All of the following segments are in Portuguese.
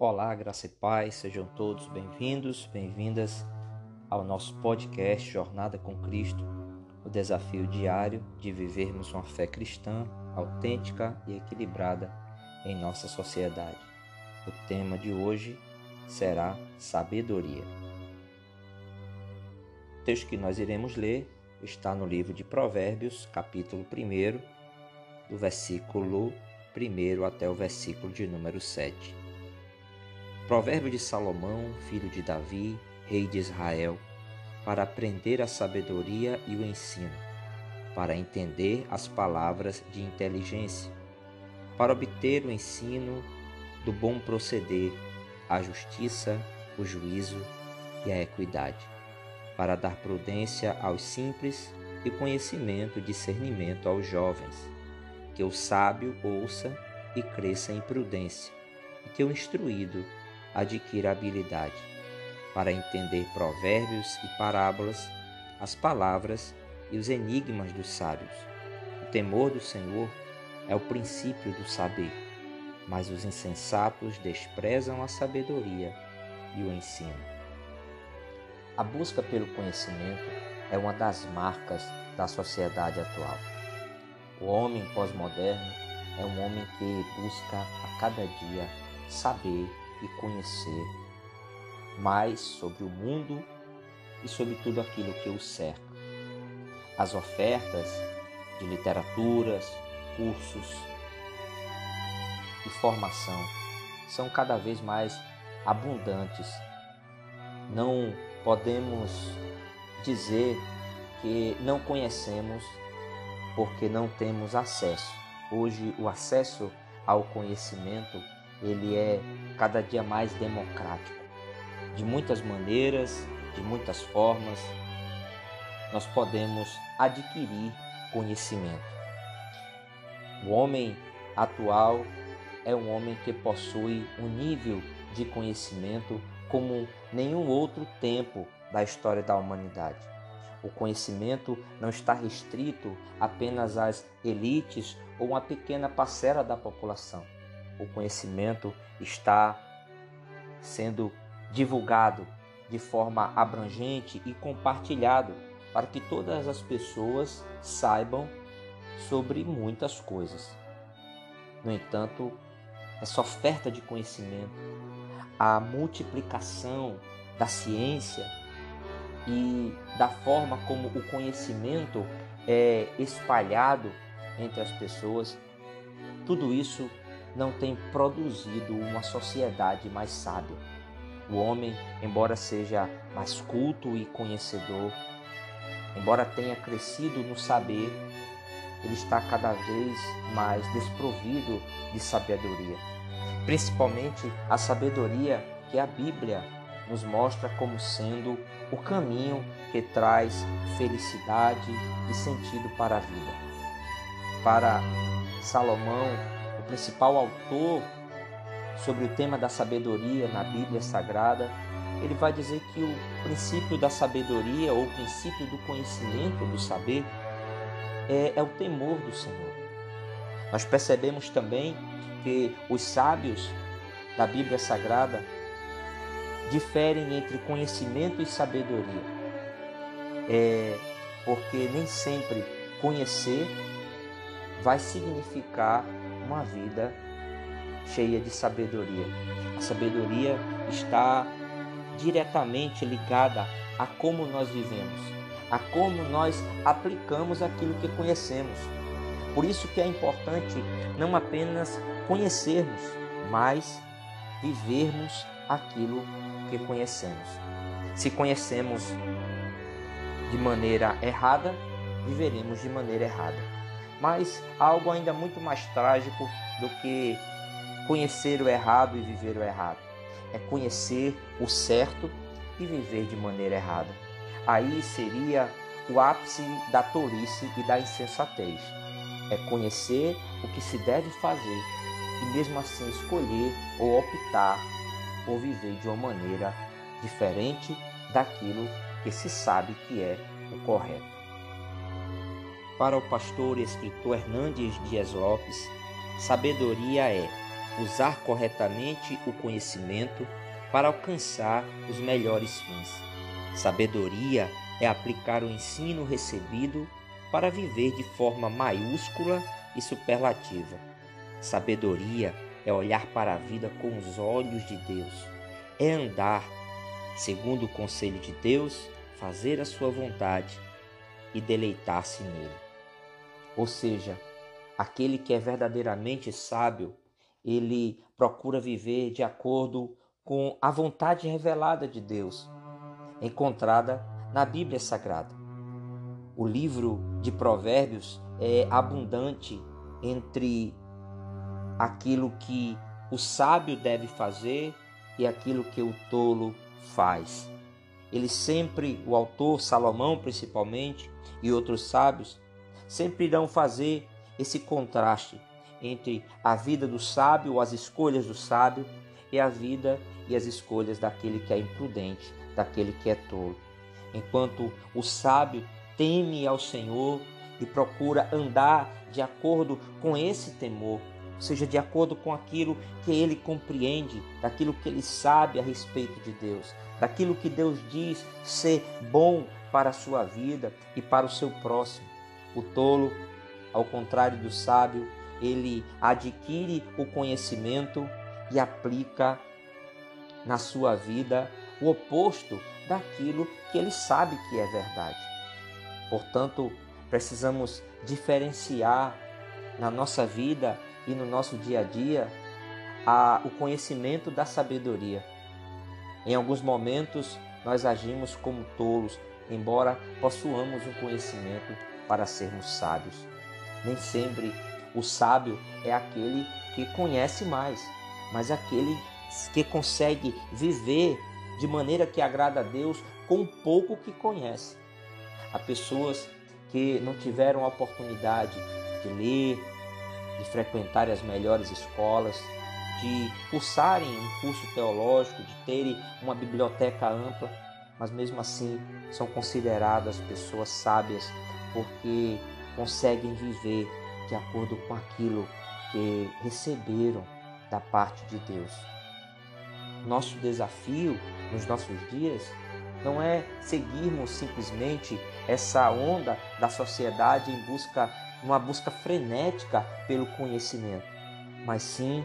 Olá, graça e paz, sejam todos bem-vindos, bem-vindas ao nosso podcast Jornada com Cristo, o desafio diário de vivermos uma fé cristã autêntica e equilibrada em nossa sociedade. O tema de hoje será sabedoria. O texto que nós iremos ler está no livro de Provérbios, capítulo 1, do versículo 1 até o versículo de número 7. Provérbio de Salomão, filho de Davi, rei de Israel, para aprender a sabedoria e o ensino, para entender as palavras de inteligência, para obter o ensino do bom proceder, a justiça, o juízo e a equidade, para dar prudência aos simples e conhecimento discernimento aos jovens que o sábio ouça e cresça em prudência, e que o instruído adquira habilidade para entender provérbios e parábolas, as palavras e os enigmas dos sábios. O temor do Senhor é o princípio do saber, mas os insensatos desprezam a sabedoria e o ensino. A busca pelo conhecimento é uma das marcas da sociedade atual. O homem pós-moderno é um homem que busca a cada dia saber e conhecer mais sobre o mundo e sobre tudo aquilo que o cerca. As ofertas de literaturas, cursos e formação são cada vez mais abundantes. Não podemos dizer que não conhecemos porque não temos acesso. Hoje o acesso ao conhecimento ele é cada dia mais democrático. De muitas maneiras, de muitas formas, nós podemos adquirir conhecimento. O homem atual é um homem que possui um nível de conhecimento como nenhum outro tempo da história da humanidade. O conhecimento não está restrito apenas às elites ou uma pequena parcela da população. O conhecimento está sendo divulgado de forma abrangente e compartilhado para que todas as pessoas saibam sobre muitas coisas. No entanto, essa oferta de conhecimento, a multiplicação da ciência, e da forma como o conhecimento é espalhado entre as pessoas, tudo isso não tem produzido uma sociedade mais sábia. O homem, embora seja mais culto e conhecedor, embora tenha crescido no saber, ele está cada vez mais desprovido de sabedoria, principalmente a sabedoria que a Bíblia nos mostra como sendo o caminho que traz felicidade e sentido para a vida. Para Salomão, principal autor sobre o tema da sabedoria na Bíblia Sagrada, ele vai dizer que o princípio da sabedoria ou o princípio do conhecimento, do saber, é, é o temor do Senhor. Nós percebemos também que os sábios da Bíblia Sagrada diferem entre conhecimento e sabedoria. É porque nem sempre conhecer vai significar uma vida cheia de sabedoria. A sabedoria está diretamente ligada a como nós vivemos, a como nós aplicamos aquilo que conhecemos. Por isso que é importante não apenas conhecermos, mas vivermos aquilo que conhecemos. Se conhecemos de maneira errada, viveremos de maneira errada. Mas algo ainda muito mais trágico do que conhecer o errado e viver o errado. É conhecer o certo e viver de maneira errada. Aí seria o ápice da tolice e da insensatez. É conhecer o que se deve fazer e mesmo assim escolher ou optar por viver de uma maneira diferente daquilo que se sabe que é o correto. Para o pastor e escritor Hernandes Dias Lopes, sabedoria é usar corretamente o conhecimento para alcançar os melhores fins. Sabedoria é aplicar o ensino recebido para viver de forma maiúscula e superlativa. Sabedoria é olhar para a vida com os olhos de Deus, é andar segundo o conselho de Deus, fazer a sua vontade e deleitar-se nele. Ou seja, aquele que é verdadeiramente sábio, ele procura viver de acordo com a vontade revelada de Deus, encontrada na Bíblia Sagrada. O livro de Provérbios é abundante entre aquilo que o sábio deve fazer e aquilo que o tolo faz. Ele sempre, o autor Salomão principalmente e outros sábios, sempre irão fazer esse contraste entre a vida do sábio, as escolhas do sábio, e a vida e as escolhas daquele que é imprudente, daquele que é tolo. Enquanto o sábio teme ao Senhor e procura andar de acordo com esse temor, ou seja, de acordo com aquilo que ele compreende, daquilo que ele sabe a respeito de Deus, daquilo que Deus diz ser bom para a sua vida e para o seu próximo. O tolo, ao contrário do sábio, ele adquire o conhecimento e aplica na sua vida o oposto daquilo que ele sabe que é verdade. Portanto, precisamos diferenciar na nossa vida e no nosso dia a dia a, o conhecimento da sabedoria. Em alguns momentos nós agimos como tolos, embora possuamos um conhecimento para sermos sábios. Nem sempre o sábio é aquele que conhece mais, mas aquele que consegue viver de maneira que agrada a Deus com o pouco que conhece. Há pessoas que não tiveram a oportunidade de ler, de frequentar as melhores escolas, de cursarem um curso teológico, de terem uma biblioteca ampla, mas mesmo assim são consideradas pessoas sábias porque conseguem viver de acordo com aquilo que receberam da parte de Deus. Nosso desafio nos nossos dias não é seguirmos simplesmente essa onda da sociedade em busca uma busca frenética pelo conhecimento, mas sim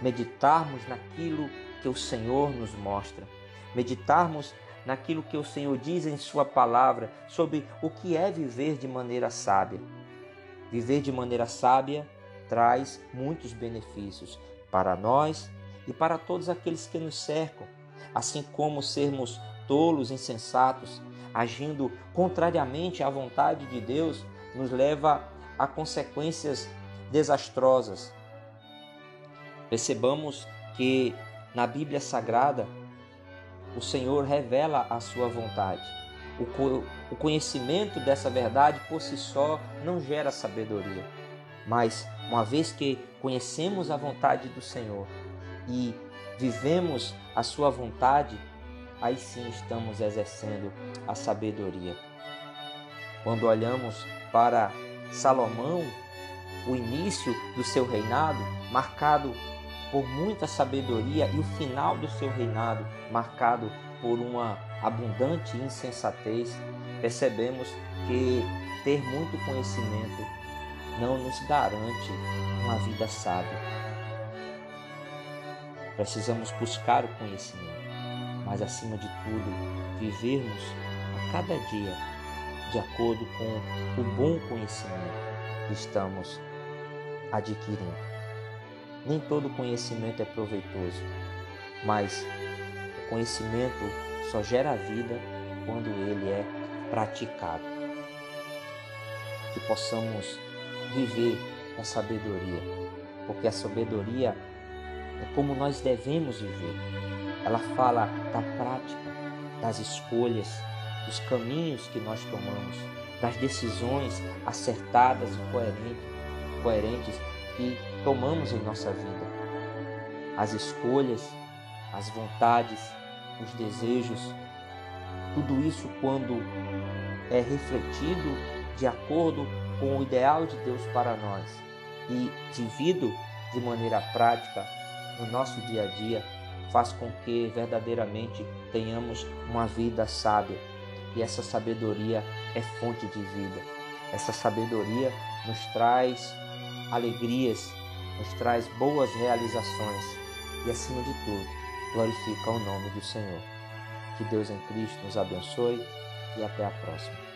meditarmos naquilo que o Senhor nos mostra, meditarmos naquilo que o Senhor diz em Sua palavra sobre o que é viver de maneira sábia. Viver de maneira sábia traz muitos benefícios para nós e para todos aqueles que nos cercam, assim como sermos tolos, insensatos, agindo contrariamente à vontade de Deus, nos leva a consequências desastrosas. Percebamos que na Bíblia Sagrada o Senhor revela a sua vontade. O conhecimento dessa verdade por si só não gera sabedoria, mas uma vez que conhecemos a vontade do Senhor e vivemos a sua vontade, aí sim estamos exercendo a sabedoria. Quando olhamos para Salomão, o início do seu reinado, marcado por muita sabedoria, e o final do seu reinado, marcado por uma abundante insensatez, percebemos que ter muito conhecimento não nos garante uma vida sábia. Precisamos buscar o conhecimento, mas acima de tudo, vivermos a cada dia de acordo com o bom conhecimento que estamos adquirindo. Nem todo conhecimento é proveitoso, mas o conhecimento só gera vida quando ele é praticado. Que possamos viver com sabedoria, porque a sabedoria é como nós devemos viver. Ela fala da prática, das escolhas, dos caminhos que nós tomamos, das decisões acertadas e coerentes, coerentes que tomamos em nossa vida. As escolhas, as vontades, os desejos, tudo isso quando é refletido de acordo com o ideal de Deus para nós e vivido de maneira prática no nosso dia a dia faz com que verdadeiramente tenhamos uma vida sábia. E essa sabedoria é fonte de vida. Essa sabedoria nos traz alegrias, nos traz boas realizações e, acima de tudo, glorifica o nome do Senhor. Que Deus em Cristo nos abençoe e até a próxima.